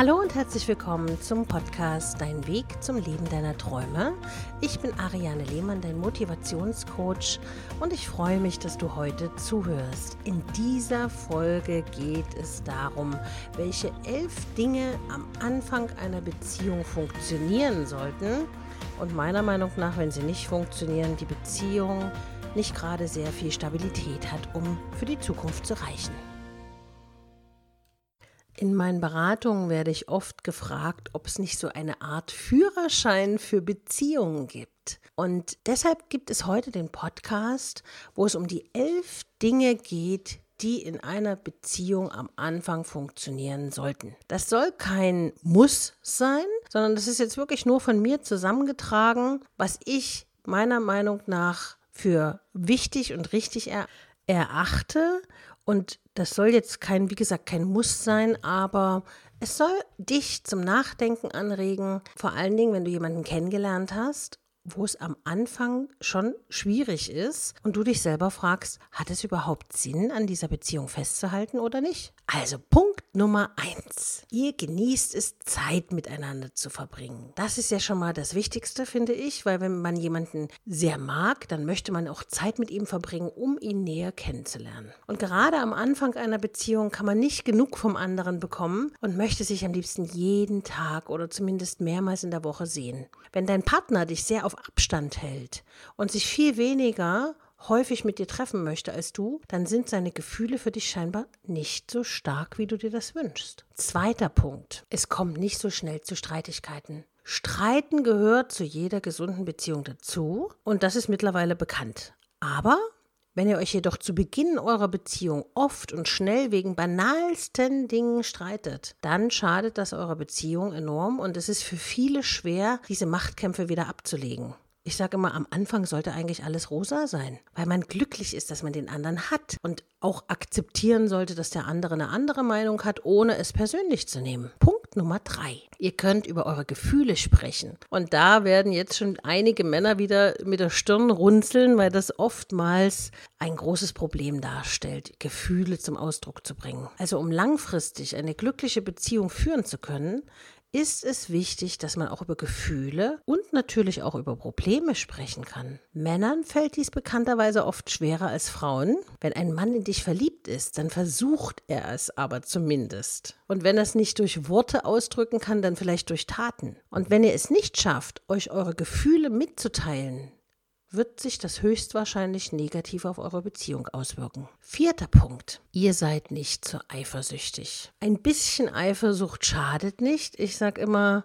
Hallo und herzlich willkommen zum Podcast Dein Weg zum Leben deiner Träume. Ich bin Ariane Lehmann, dein Motivationscoach und ich freue mich, dass du heute zuhörst. In dieser Folge geht es darum, welche elf Dinge am Anfang einer Beziehung funktionieren sollten und meiner Meinung nach, wenn sie nicht funktionieren, die Beziehung nicht gerade sehr viel Stabilität hat, um für die Zukunft zu reichen. In meinen Beratungen werde ich oft gefragt, ob es nicht so eine Art Führerschein für Beziehungen gibt. Und deshalb gibt es heute den Podcast, wo es um die elf Dinge geht, die in einer Beziehung am Anfang funktionieren sollten. Das soll kein Muss sein, sondern das ist jetzt wirklich nur von mir zusammengetragen, was ich meiner Meinung nach für wichtig und richtig er erachte und das soll jetzt kein, wie gesagt, kein Muss sein, aber es soll dich zum Nachdenken anregen, vor allen Dingen, wenn du jemanden kennengelernt hast wo es am Anfang schon schwierig ist und du dich selber fragst, hat es überhaupt Sinn, an dieser Beziehung festzuhalten oder nicht? Also Punkt Nummer eins. Ihr genießt es, Zeit miteinander zu verbringen. Das ist ja schon mal das Wichtigste, finde ich, weil wenn man jemanden sehr mag, dann möchte man auch Zeit mit ihm verbringen, um ihn näher kennenzulernen. Und gerade am Anfang einer Beziehung kann man nicht genug vom anderen bekommen und möchte sich am liebsten jeden Tag oder zumindest mehrmals in der Woche sehen. Wenn dein Partner dich sehr auf Abstand hält und sich viel weniger häufig mit dir treffen möchte als du, dann sind seine Gefühle für dich scheinbar nicht so stark, wie du dir das wünschst. Zweiter Punkt. Es kommt nicht so schnell zu Streitigkeiten. Streiten gehört zu jeder gesunden Beziehung dazu und das ist mittlerweile bekannt. Aber wenn ihr euch jedoch zu Beginn eurer Beziehung oft und schnell wegen banalsten Dingen streitet, dann schadet das eurer Beziehung enorm und es ist für viele schwer, diese Machtkämpfe wieder abzulegen. Ich sage immer, am Anfang sollte eigentlich alles rosa sein, weil man glücklich ist, dass man den anderen hat und auch akzeptieren sollte, dass der andere eine andere Meinung hat, ohne es persönlich zu nehmen. Punkt Nummer drei. Ihr könnt über eure Gefühle sprechen. Und da werden jetzt schon einige Männer wieder mit der Stirn runzeln, weil das oftmals ein großes Problem darstellt, Gefühle zum Ausdruck zu bringen. Also um langfristig eine glückliche Beziehung führen zu können, ist es wichtig, dass man auch über Gefühle und natürlich auch über Probleme sprechen kann. Männern fällt dies bekannterweise oft schwerer als Frauen. Wenn ein Mann in dich verliebt ist, dann versucht er es aber zumindest. Und wenn er es nicht durch Worte ausdrücken kann, dann vielleicht durch Taten. Und wenn ihr es nicht schafft, euch eure Gefühle mitzuteilen, wird sich das höchstwahrscheinlich negativ auf eure Beziehung auswirken. Vierter Punkt. Ihr seid nicht zu eifersüchtig. Ein bisschen Eifersucht schadet nicht. Ich sage immer,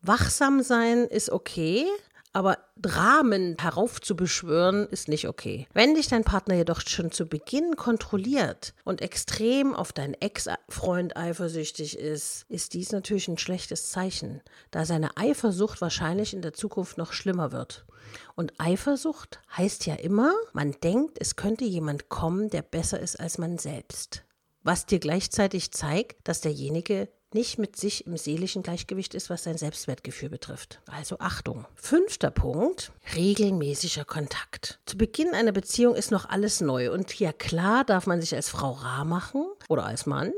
wachsam sein ist okay, aber Dramen heraufzubeschwören ist nicht okay. Wenn dich dein Partner jedoch schon zu Beginn kontrolliert und extrem auf deinen Ex-Freund eifersüchtig ist, ist dies natürlich ein schlechtes Zeichen, da seine Eifersucht wahrscheinlich in der Zukunft noch schlimmer wird. Und Eifersucht heißt ja immer, man denkt, es könnte jemand kommen, der besser ist als man selbst. Was dir gleichzeitig zeigt, dass derjenige nicht mit sich im seelischen Gleichgewicht ist, was sein Selbstwertgefühl betrifft. Also Achtung. Fünfter Punkt, regelmäßiger Kontakt. Zu Beginn einer Beziehung ist noch alles neu und ja klar darf man sich als Frau rar machen oder als Mann,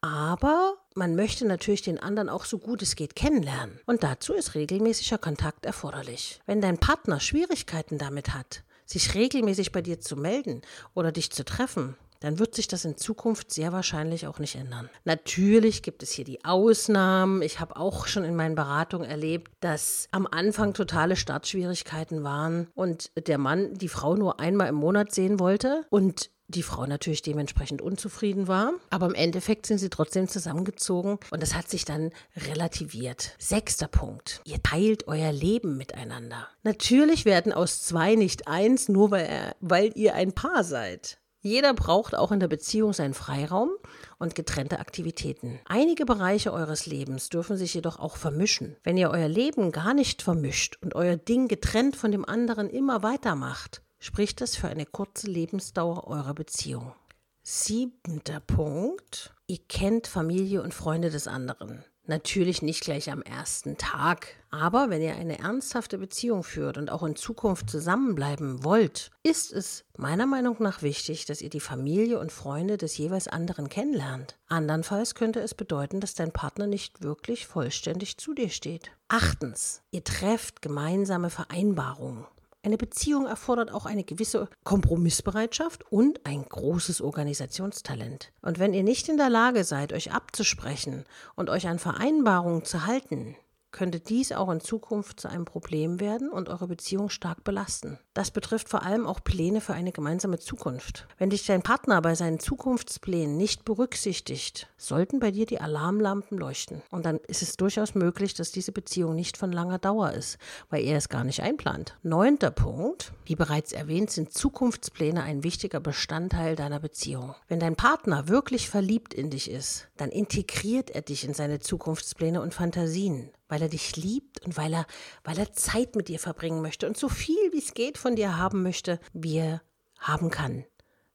aber man möchte natürlich den anderen auch so gut es geht kennenlernen. Und dazu ist regelmäßiger Kontakt erforderlich. Wenn dein Partner Schwierigkeiten damit hat, sich regelmäßig bei dir zu melden oder dich zu treffen, dann wird sich das in Zukunft sehr wahrscheinlich auch nicht ändern. Natürlich gibt es hier die Ausnahmen. Ich habe auch schon in meinen Beratungen erlebt, dass am Anfang totale Startschwierigkeiten waren und der Mann die Frau nur einmal im Monat sehen wollte und die Frau natürlich dementsprechend unzufrieden war. Aber im Endeffekt sind sie trotzdem zusammengezogen und das hat sich dann relativiert. Sechster Punkt. Ihr teilt euer Leben miteinander. Natürlich werden aus zwei nicht eins, nur weil, er, weil ihr ein Paar seid. Jeder braucht auch in der Beziehung seinen Freiraum und getrennte Aktivitäten. Einige Bereiche eures Lebens dürfen sich jedoch auch vermischen. Wenn ihr euer Leben gar nicht vermischt und euer Ding getrennt von dem anderen immer weitermacht, spricht das für eine kurze Lebensdauer eurer Beziehung. Siebenter Punkt. Ihr kennt Familie und Freunde des anderen. Natürlich nicht gleich am ersten Tag. Aber wenn ihr eine ernsthafte Beziehung führt und auch in Zukunft zusammenbleiben wollt, ist es meiner Meinung nach wichtig, dass ihr die Familie und Freunde des jeweils anderen kennenlernt. Andernfalls könnte es bedeuten, dass dein Partner nicht wirklich vollständig zu dir steht. Achtens, ihr trefft gemeinsame Vereinbarungen. Eine Beziehung erfordert auch eine gewisse Kompromissbereitschaft und ein großes Organisationstalent. Und wenn ihr nicht in der Lage seid, euch abzusprechen und euch an Vereinbarungen zu halten, könnte dies auch in Zukunft zu einem Problem werden und eure Beziehung stark belasten. Das betrifft vor allem auch Pläne für eine gemeinsame Zukunft. Wenn dich dein Partner bei seinen Zukunftsplänen nicht berücksichtigt, sollten bei dir die Alarmlampen leuchten. Und dann ist es durchaus möglich, dass diese Beziehung nicht von langer Dauer ist, weil er es gar nicht einplant. Neunter Punkt. Wie bereits erwähnt, sind Zukunftspläne ein wichtiger Bestandteil deiner Beziehung. Wenn dein Partner wirklich verliebt in dich ist, dann integriert er dich in seine Zukunftspläne und Fantasien weil er dich liebt und weil er, weil er Zeit mit dir verbringen möchte und so viel wie es geht von dir haben möchte, wie er haben kann.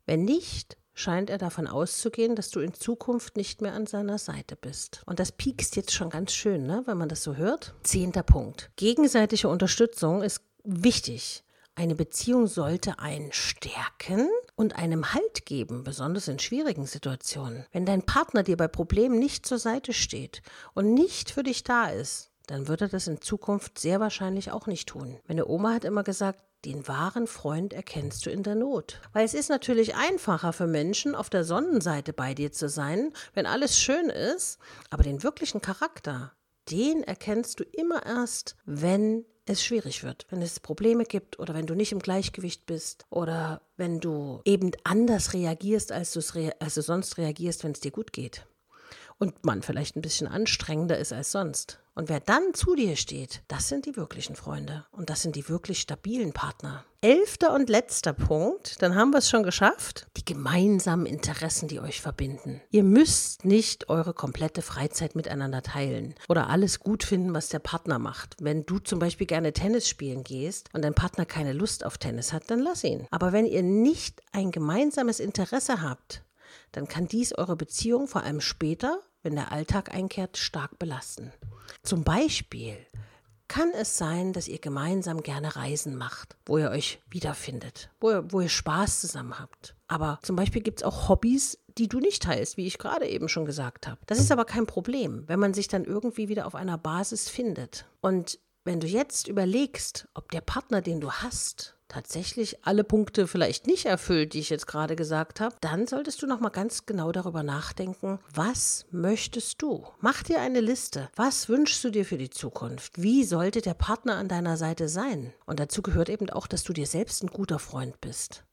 Wenn nicht, scheint er davon auszugehen, dass du in Zukunft nicht mehr an seiner Seite bist. Und das piekst jetzt schon ganz schön, ne, wenn man das so hört. Zehnter Punkt. Gegenseitige Unterstützung ist wichtig. Eine Beziehung sollte einen stärken und einem Halt geben, besonders in schwierigen Situationen. Wenn dein Partner dir bei Problemen nicht zur Seite steht und nicht für dich da ist, dann wird er das in Zukunft sehr wahrscheinlich auch nicht tun. Meine Oma hat immer gesagt, den wahren Freund erkennst du in der Not. Weil es ist natürlich einfacher für Menschen, auf der Sonnenseite bei dir zu sein, wenn alles schön ist, aber den wirklichen Charakter, den erkennst du immer erst, wenn es schwierig wird, wenn es Probleme gibt oder wenn du nicht im Gleichgewicht bist oder wenn du eben anders reagierst, als, als du sonst reagierst, wenn es dir gut geht. Und man vielleicht ein bisschen anstrengender ist als sonst. Und wer dann zu dir steht, das sind die wirklichen Freunde und das sind die wirklich stabilen Partner. Elfter und letzter Punkt, dann haben wir es schon geschafft, die gemeinsamen Interessen, die euch verbinden. Ihr müsst nicht eure komplette Freizeit miteinander teilen oder alles gut finden, was der Partner macht. Wenn du zum Beispiel gerne Tennis spielen gehst und dein Partner keine Lust auf Tennis hat, dann lass ihn. Aber wenn ihr nicht ein gemeinsames Interesse habt, dann kann dies eure Beziehung vor allem später, wenn der Alltag einkehrt, stark belasten. Zum Beispiel kann es sein, dass ihr gemeinsam gerne Reisen macht, wo ihr euch wiederfindet, wo ihr, wo ihr Spaß zusammen habt. Aber zum Beispiel gibt es auch Hobbys, die du nicht teilst, wie ich gerade eben schon gesagt habe. Das ist aber kein Problem, wenn man sich dann irgendwie wieder auf einer Basis findet. Und wenn du jetzt überlegst, ob der Partner, den du hast, tatsächlich alle Punkte vielleicht nicht erfüllt, die ich jetzt gerade gesagt habe, dann solltest du noch mal ganz genau darüber nachdenken, was möchtest du? Mach dir eine Liste. Was wünschst du dir für die Zukunft? Wie sollte der Partner an deiner Seite sein? Und dazu gehört eben auch, dass du dir selbst ein guter Freund bist.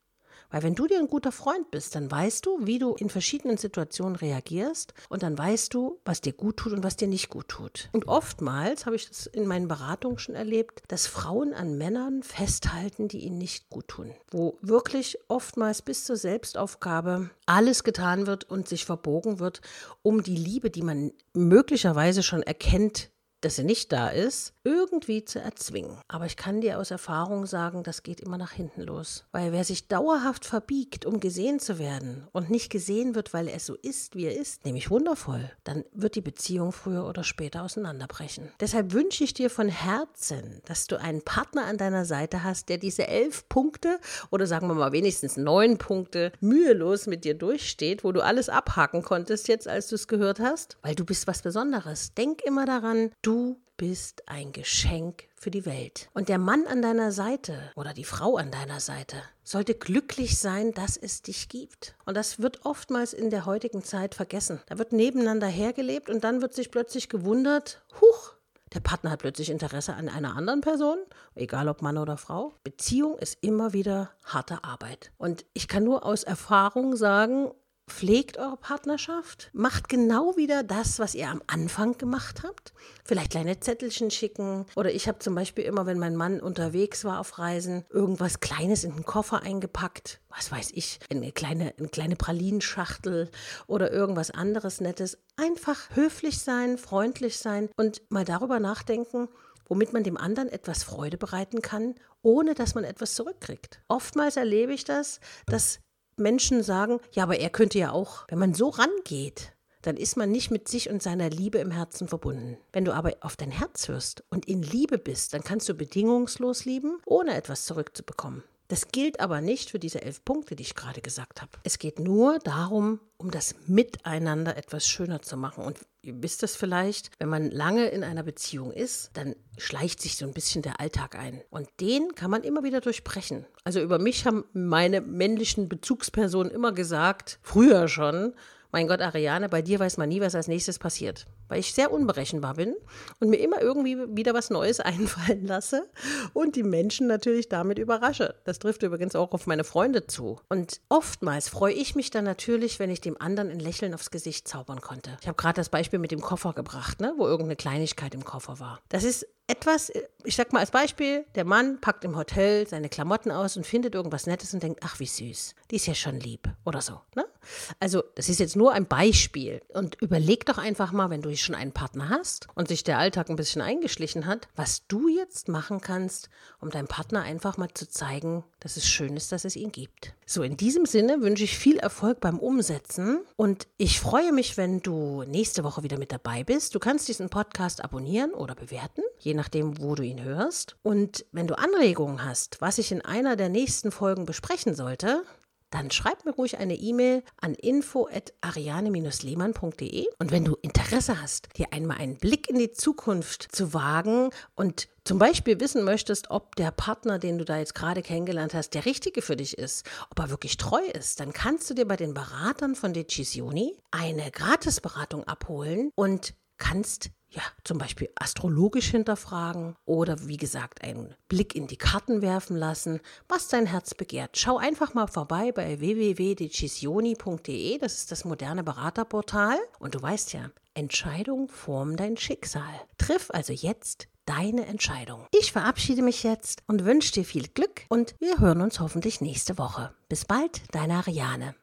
Weil wenn du dir ein guter Freund bist, dann weißt du, wie du in verschiedenen Situationen reagierst und dann weißt du, was dir gut tut und was dir nicht gut tut. Und oftmals habe ich das in meinen Beratungen schon erlebt, dass Frauen an Männern festhalten, die ihnen nicht gut tun. Wo wirklich oftmals bis zur Selbstaufgabe alles getan wird und sich verbogen wird, um die Liebe, die man möglicherweise schon erkennt, dass sie nicht da ist, irgendwie zu erzwingen. Aber ich kann dir aus Erfahrung sagen, das geht immer nach hinten los. Weil wer sich dauerhaft verbiegt, um gesehen zu werden und nicht gesehen wird, weil er so ist, wie er ist, nämlich wundervoll, dann wird die Beziehung früher oder später auseinanderbrechen. Deshalb wünsche ich dir von Herzen, dass du einen Partner an deiner Seite hast, der diese elf Punkte oder sagen wir mal wenigstens neun Punkte mühelos mit dir durchsteht, wo du alles abhaken konntest jetzt, als du es gehört hast, weil du bist was Besonderes. Denk immer daran, du Du bist ein Geschenk für die Welt. Und der Mann an deiner Seite oder die Frau an deiner Seite sollte glücklich sein, dass es dich gibt. Und das wird oftmals in der heutigen Zeit vergessen. Da wird nebeneinander hergelebt und dann wird sich plötzlich gewundert, huch, der Partner hat plötzlich Interesse an einer anderen Person, egal ob Mann oder Frau. Beziehung ist immer wieder harte Arbeit. Und ich kann nur aus Erfahrung sagen, Pflegt eure Partnerschaft, macht genau wieder das, was ihr am Anfang gemacht habt. Vielleicht kleine Zettelchen schicken. Oder ich habe zum Beispiel immer, wenn mein Mann unterwegs war auf Reisen, irgendwas Kleines in den Koffer eingepackt. Was weiß ich, eine kleine, eine kleine Pralinschachtel oder irgendwas anderes Nettes. Einfach höflich sein, freundlich sein und mal darüber nachdenken, womit man dem anderen etwas Freude bereiten kann, ohne dass man etwas zurückkriegt. Oftmals erlebe ich das, dass Menschen sagen, ja, aber er könnte ja auch, wenn man so rangeht, dann ist man nicht mit sich und seiner Liebe im Herzen verbunden. Wenn du aber auf dein Herz hörst und in Liebe bist, dann kannst du bedingungslos lieben, ohne etwas zurückzubekommen. Das gilt aber nicht für diese elf Punkte, die ich gerade gesagt habe. Es geht nur darum, um das Miteinander etwas schöner zu machen. Und ihr wisst das vielleicht, wenn man lange in einer Beziehung ist, dann schleicht sich so ein bisschen der Alltag ein. Und den kann man immer wieder durchbrechen. Also über mich haben meine männlichen Bezugspersonen immer gesagt, früher schon, mein Gott, Ariane, bei dir weiß man nie, was als nächstes passiert. Weil ich sehr unberechenbar bin und mir immer irgendwie wieder was Neues einfallen lasse und die Menschen natürlich damit überrasche. Das trifft übrigens auch auf meine Freunde zu. Und oftmals freue ich mich dann natürlich, wenn ich dem anderen ein Lächeln aufs Gesicht zaubern konnte. Ich habe gerade das Beispiel mit dem Koffer gebracht, ne, wo irgendeine Kleinigkeit im Koffer war. Das ist etwas, ich sag mal als Beispiel, der Mann packt im Hotel seine Klamotten aus und findet irgendwas Nettes und denkt, ach wie süß, die ist ja schon lieb oder so. Ne? Also das ist jetzt nur ein Beispiel und überleg doch einfach mal, wenn du schon einen Partner hast und sich der Alltag ein bisschen eingeschlichen hat, was du jetzt machen kannst, um deinem Partner einfach mal zu zeigen, dass es schön ist, dass es ihn gibt. So, in diesem Sinne wünsche ich viel Erfolg beim Umsetzen und ich freue mich, wenn du nächste Woche wieder mit dabei bist. Du kannst diesen Podcast abonnieren oder bewerten, je nachdem, wo du ihn hörst. Und wenn du Anregungen hast, was ich in einer der nächsten Folgen besprechen sollte, dann schreib mir ruhig eine E-Mail an info@ariane-lehmann.de und wenn du Interesse hast, dir einmal einen Blick in die Zukunft zu wagen und zum Beispiel wissen möchtest, ob der Partner, den du da jetzt gerade kennengelernt hast, der richtige für dich ist, ob er wirklich treu ist, dann kannst du dir bei den Beratern von Decisioni eine Gratisberatung abholen und kannst ja, zum Beispiel astrologisch hinterfragen oder wie gesagt einen Blick in die Karten werfen lassen, was dein Herz begehrt. Schau einfach mal vorbei bei www.decisioni.de, das ist das moderne Beraterportal und du weißt ja, Entscheidung formen dein Schicksal. Triff also jetzt deine Entscheidung. Ich verabschiede mich jetzt und wünsche dir viel Glück und wir hören uns hoffentlich nächste Woche. Bis bald, deine Ariane.